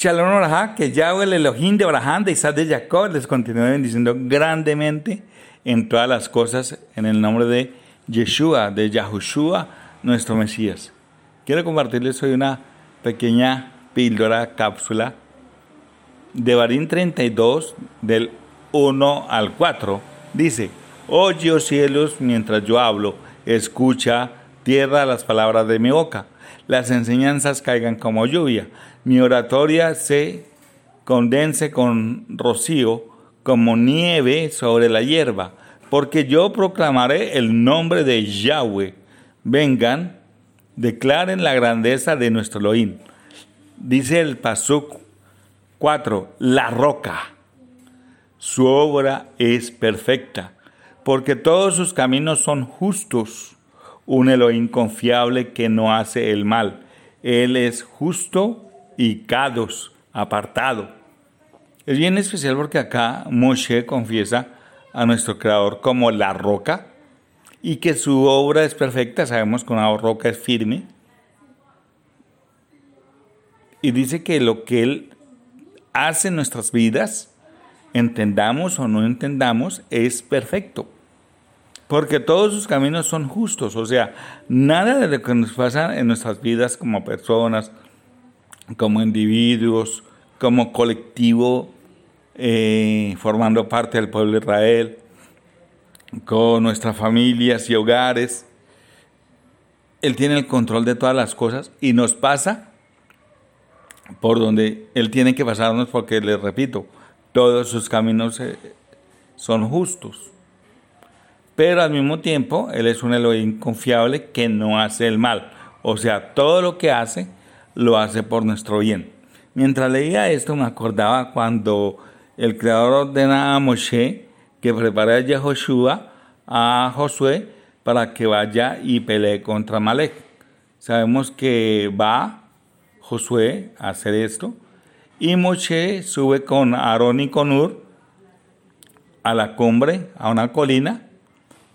Shalom Orajá, que Yahweh el Elohim de Abraham, de Isaac de Jacob, les continúe bendiciendo grandemente en todas las cosas en el nombre de Yeshua, de Yahushua, nuestro Mesías. Quiero compartirles hoy una pequeña píldora, cápsula de Barín 32, del 1 al 4. Dice, Oye, oh cielos, mientras yo hablo, escucha, tierra, las palabras de mi boca. Las enseñanzas caigan como lluvia mi oratoria se condense con rocío como nieve sobre la hierba, porque yo proclamaré el nombre de Yahweh. Vengan, declaren la grandeza de nuestro Elohim. Dice el Pasuk 4, la roca. Su obra es perfecta, porque todos sus caminos son justos. Un Elohim confiable que no hace el mal. Él es justo y Kados, apartado. Es bien especial porque acá Moshe confiesa a nuestro Creador como la roca y que su obra es perfecta. Sabemos que una roca es firme. Y dice que lo que Él hace en nuestras vidas, entendamos o no entendamos, es perfecto. Porque todos sus caminos son justos. O sea, nada de lo que nos pasa en nuestras vidas como personas, como individuos, como colectivo, eh, formando parte del pueblo de Israel, con nuestras familias y hogares. Él tiene el control de todas las cosas y nos pasa por donde Él tiene que pasarnos porque, les repito, todos sus caminos eh, son justos. Pero al mismo tiempo, Él es un Elohim confiable que no hace el mal. O sea, todo lo que hace lo hace por nuestro bien. Mientras leía esto me acordaba cuando el Creador ordena a Moshe que prepare a Yehoshua, a Josué, para que vaya y pelee contra Malek. Sabemos que va Josué a hacer esto y Moshe sube con Aarón y con Ur a la cumbre, a una colina,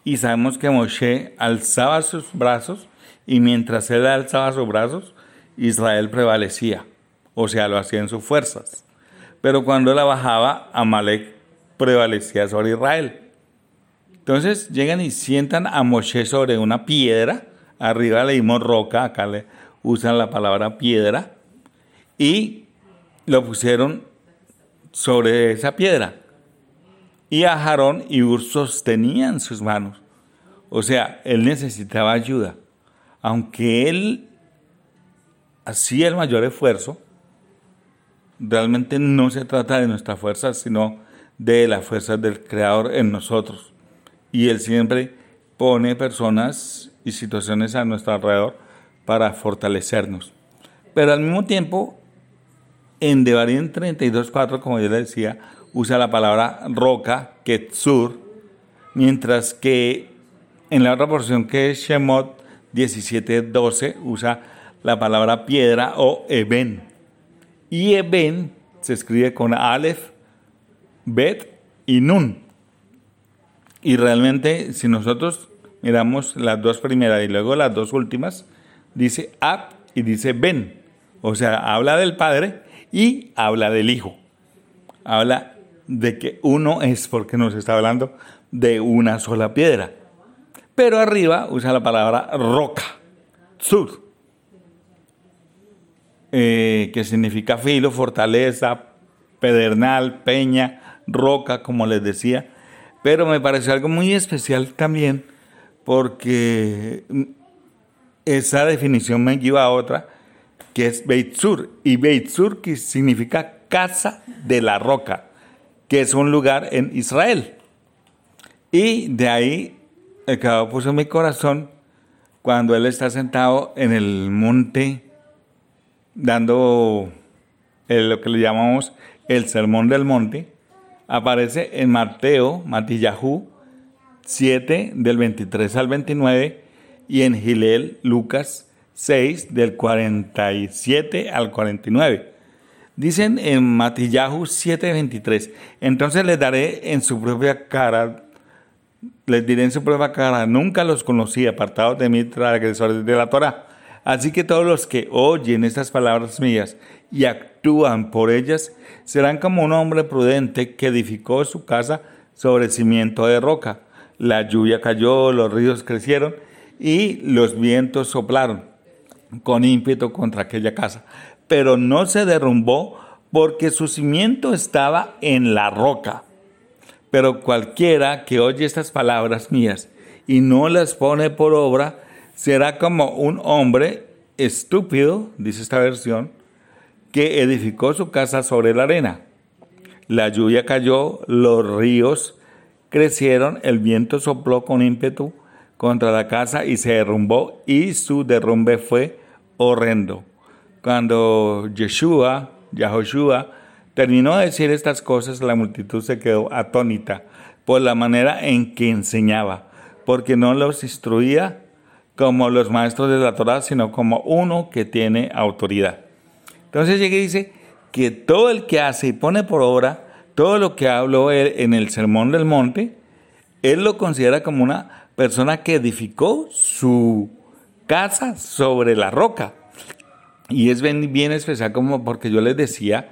y sabemos que Moshe alzaba sus brazos y mientras él alzaba sus brazos, Israel prevalecía, o sea, lo hacía en sus fuerzas. Pero cuando la bajaba, Amalek prevalecía sobre Israel. Entonces llegan y sientan a Moshe sobre una piedra, arriba le dimos roca, acá le usan la palabra piedra, y lo pusieron sobre esa piedra. Y a Jarón y Ur sostenían sus manos. O sea, él necesitaba ayuda. Aunque él así el mayor esfuerzo, realmente no se trata de nuestra fuerza, sino de la fuerza del Creador en nosotros. Y Él siempre pone personas y situaciones a nuestro alrededor para fortalecernos. Pero al mismo tiempo, en Devarim 32.4, como yo le decía, usa la palabra roca, Ketsur, mientras que en la otra porción que es Shemot 17.12 usa la palabra piedra o Eben. Y Eben se escribe con Aleph, Bet y Nun. Y realmente, si nosotros miramos las dos primeras y luego las dos últimas, dice Ab y dice Ben. O sea, habla del Padre y habla del Hijo. Habla de que uno es porque nos está hablando de una sola piedra. Pero arriba usa la palabra roca, sur. Eh, que significa filo, fortaleza, pedernal, peña, roca, como les decía. Pero me pareció algo muy especial también porque esa definición me lleva a otra, que es Beitzur. Y Beitzur que significa casa de la roca, que es un lugar en Israel. Y de ahí el Creador puso mi corazón cuando Él está sentado en el monte dando lo que le llamamos el Sermón del Monte, aparece en Mateo, Matillahu 7 del 23 al 29 y en Gilel, Lucas 6 del 47 al 49. Dicen en Matillahu 7:23, entonces les daré en su propia cara, les diré en su propia cara, nunca los conocí, apartados de mí, transgresores de la Torah Así que todos los que oyen estas palabras mías y actúan por ellas serán como un hombre prudente que edificó su casa sobre cimiento de roca. La lluvia cayó, los ríos crecieron y los vientos soplaron con ímpetu contra aquella casa. Pero no se derrumbó porque su cimiento estaba en la roca. Pero cualquiera que oye estas palabras mías y no las pone por obra, será como un hombre estúpido, dice esta versión, que edificó su casa sobre la arena. La lluvia cayó, los ríos crecieron, el viento sopló con ímpetu contra la casa y se derrumbó y su derrumbe fue horrendo. Cuando Yeshua, Yahoshua, terminó de decir estas cosas, la multitud se quedó atónita por la manera en que enseñaba, porque no los instruía como los maestros de la Torah, sino como uno que tiene autoridad. Entonces llega y dice que todo el que hace y pone por obra todo lo que habló en el Sermón del Monte, él lo considera como una persona que edificó su casa sobre la roca. Y es bien, especial como porque yo les decía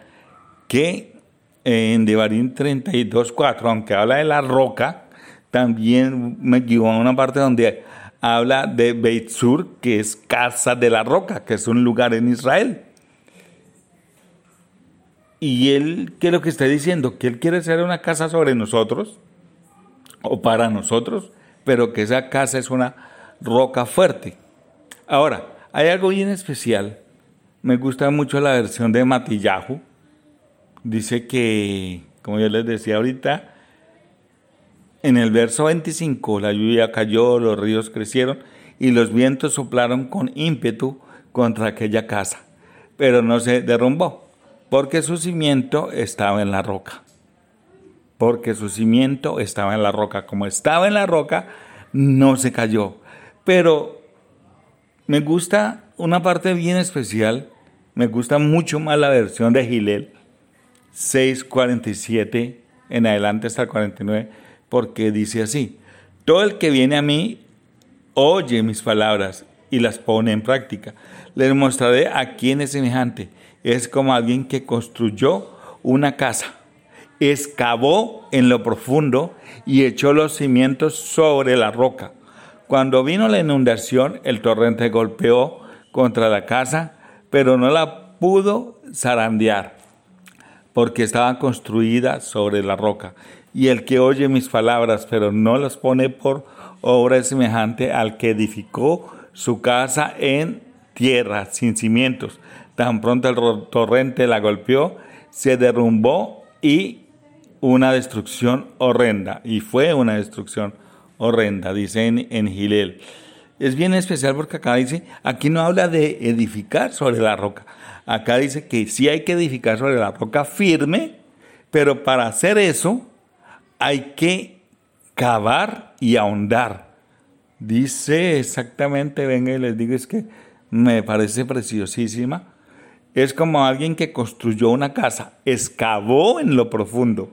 que en Devarim 32.4, aunque habla de la roca, también me llevó a una parte donde habla de Beit Sur, que es casa de la roca, que es un lugar en Israel. Y él, ¿qué es lo que está diciendo? Que él quiere ser una casa sobre nosotros, o para nosotros, pero que esa casa es una roca fuerte. Ahora, hay algo bien especial. Me gusta mucho la versión de Matillahu. Dice que, como yo les decía ahorita, en el verso 25, la lluvia cayó, los ríos crecieron y los vientos soplaron con ímpetu contra aquella casa, pero no se derrumbó, porque su cimiento estaba en la roca. Porque su cimiento estaba en la roca. Como estaba en la roca, no se cayó. Pero me gusta una parte bien especial, me gusta mucho más la versión de Gilel, 6.47 en adelante hasta el 49 porque dice así, todo el que viene a mí oye mis palabras y las pone en práctica. Les mostraré a quién es semejante. Es como alguien que construyó una casa, excavó en lo profundo y echó los cimientos sobre la roca. Cuando vino la inundación, el torrente golpeó contra la casa, pero no la pudo zarandear, porque estaba construida sobre la roca. Y el que oye mis palabras, pero no las pone por obra es semejante al que edificó su casa en tierra, sin cimientos. Tan pronto el torrente la golpeó, se derrumbó y una destrucción horrenda. Y fue una destrucción horrenda, dice en, en Gilel. Es bien especial porque acá dice, aquí no habla de edificar sobre la roca. Acá dice que sí hay que edificar sobre la roca firme, pero para hacer eso hay que cavar y ahondar. Dice exactamente, venga y les digo, es que me parece preciosísima. Es como alguien que construyó una casa, excavó en lo profundo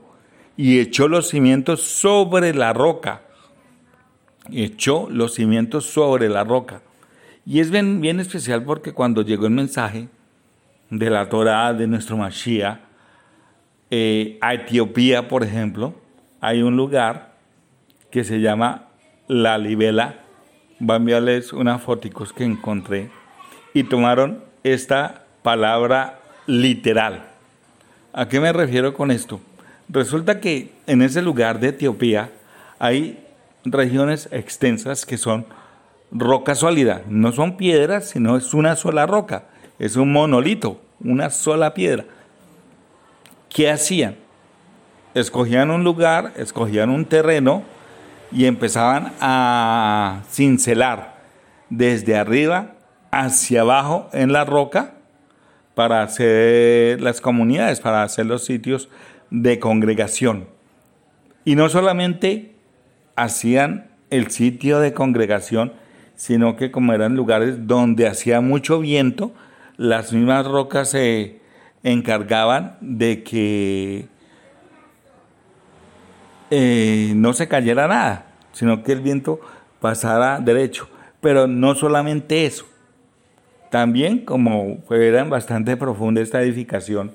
y echó los cimientos sobre la roca. Echó los cimientos sobre la roca. Y es bien, bien especial porque cuando llegó el mensaje de la Torah de nuestro Mashiach eh, a Etiopía, por ejemplo, hay un lugar que se llama La Libela. Voy a enviarles unas fotos que encontré y tomaron esta palabra literal. ¿A qué me refiero con esto? Resulta que en ese lugar de Etiopía hay regiones extensas que son roca sólida. No son piedras, sino es una sola roca. Es un monolito, una sola piedra. ¿Qué hacían? escogían un lugar, escogían un terreno y empezaban a cincelar desde arriba hacia abajo en la roca para hacer las comunidades, para hacer los sitios de congregación. Y no solamente hacían el sitio de congregación, sino que como eran lugares donde hacía mucho viento, las mismas rocas se encargaban de que eh, no se cayera nada, sino que el viento pasara derecho. Pero no solamente eso, También, como era bastante profunda esta edificación,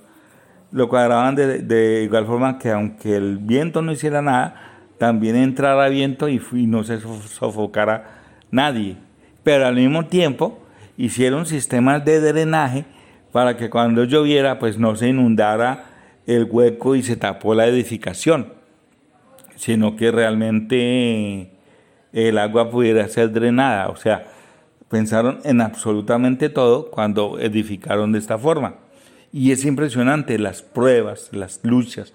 lo cuadraban de, igual forma que aunque el viento no hiciera nada, también entrara viento y, y no se sofocara nadie. Pero al mismo tiempo hicieron sistemas de drenaje para que cuando lloviera pues no se inundara el hueco y se tapó la edificación, sino que realmente el agua pudiera ser drenada. O sea, pensaron en absolutamente todo cuando edificaron de esta forma. Y es impresionante las pruebas, las luchas,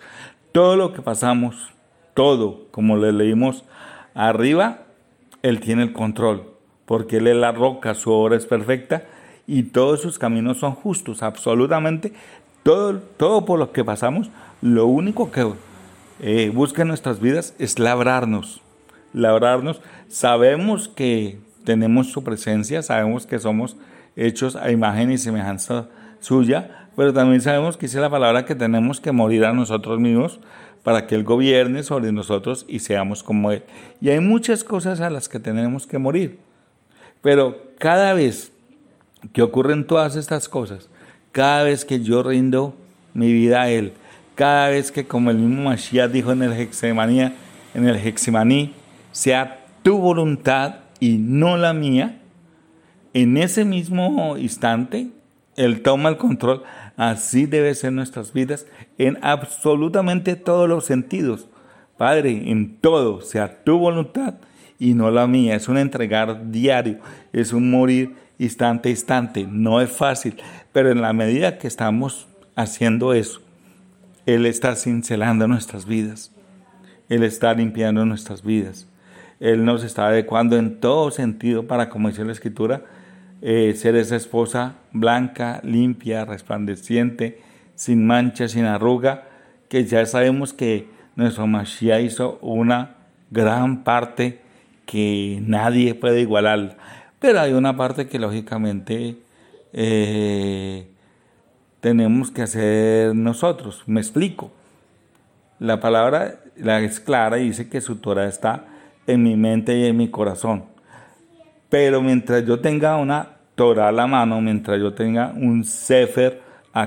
todo lo que pasamos, todo, como le leímos arriba, Él tiene el control, porque Él es la roca, su obra es perfecta y todos sus caminos son justos, absolutamente todo, todo por lo que pasamos, lo único que eh, busca en nuestras vidas es labrarnos, labrarnos. Sabemos que tenemos su presencia, sabemos que somos hechos a imagen y semejanza suya, pero también sabemos que dice la palabra que tenemos que morir a nosotros mismos para que Él gobierne sobre nosotros y seamos como Él. Y hay muchas cosas a las que tenemos que morir, pero cada vez que ocurren todas estas cosas, cada vez que yo rindo mi vida a Él, cada vez que como el mismo Mashiach dijo en el en el Hexemaní, sea tu voluntad y no la mía, en ese mismo instante, Él toma el control. Así debe ser nuestras vidas en absolutamente todos los sentidos. Padre, en todo, sea tu voluntad y no la mía. Es un entregar diario, es un morir instante a instante. No es fácil, pero en la medida que estamos haciendo eso, Él está cincelando nuestras vidas. Él está limpiando nuestras vidas. Él nos está adecuando en todo sentido para, como dice la Escritura, eh, ser esa esposa blanca, limpia, resplandeciente, sin mancha, sin arruga, que ya sabemos que nuestro Mashiach hizo una gran parte que nadie puede igualar. Pero hay una parte que lógicamente eh, tenemos que hacer nosotros. Me explico. La palabra la es clara y dice que su Torah está en mi mente y en mi corazón. Pero mientras yo tenga una Torah a la mano, mientras yo tenga un Sefer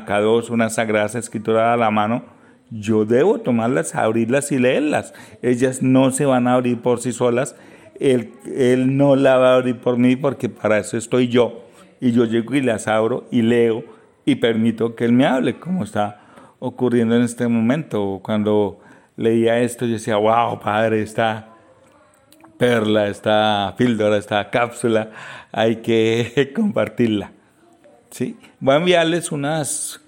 dos una sagrada escritura a la mano, yo debo tomarlas, abrirlas y leerlas. Ellas no se van a abrir por sí solas. Él, él no la va a abrir por mí porque para eso estoy yo. Y yo llego y las abro y leo y permito que Él me hable, como está ocurriendo en este momento. Cuando leía esto, yo decía, wow, Padre, está perla, esta píldora, esta cápsula, hay que compartirla. ¿sí? Voy a enviarles unas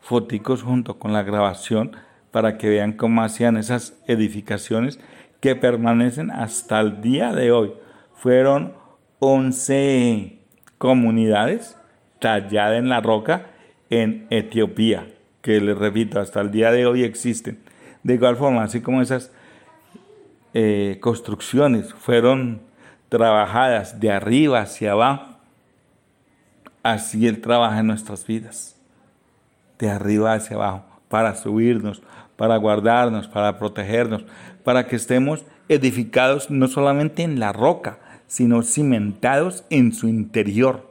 foticos junto con la grabación para que vean cómo hacían esas edificaciones que permanecen hasta el día de hoy. Fueron 11 comunidades talladas en la roca en Etiopía, que les repito, hasta el día de hoy existen. De igual forma, así como esas eh, construcciones fueron trabajadas de arriba hacia abajo, así Él trabaja en nuestras vidas, de arriba hacia abajo, para subirnos, para guardarnos, para protegernos, para que estemos edificados no solamente en la roca, sino cimentados en su interior,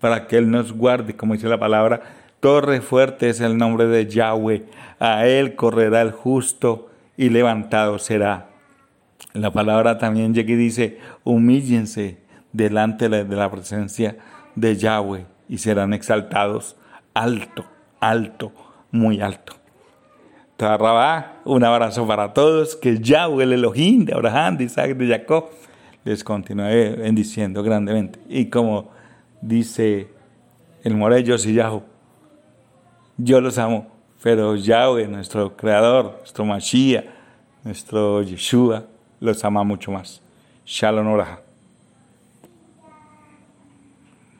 para que Él nos guarde, como dice la palabra, torre fuerte es el nombre de Yahweh, a Él correrá el justo y levantado será. La palabra también llega y dice, humíllense delante de la presencia de Yahweh y serán exaltados alto, alto, muy alto. Un abrazo para todos, que Yahweh, el Elohim de Abraham, de Isaac, de Jacob, les continúe bendiciendo grandemente. Y como dice el Morello Yahweh, yo los amo, pero Yahweh, nuestro Creador, nuestro Mashiach, nuestro Yeshua, los ama mucho más. Shalom Oraha.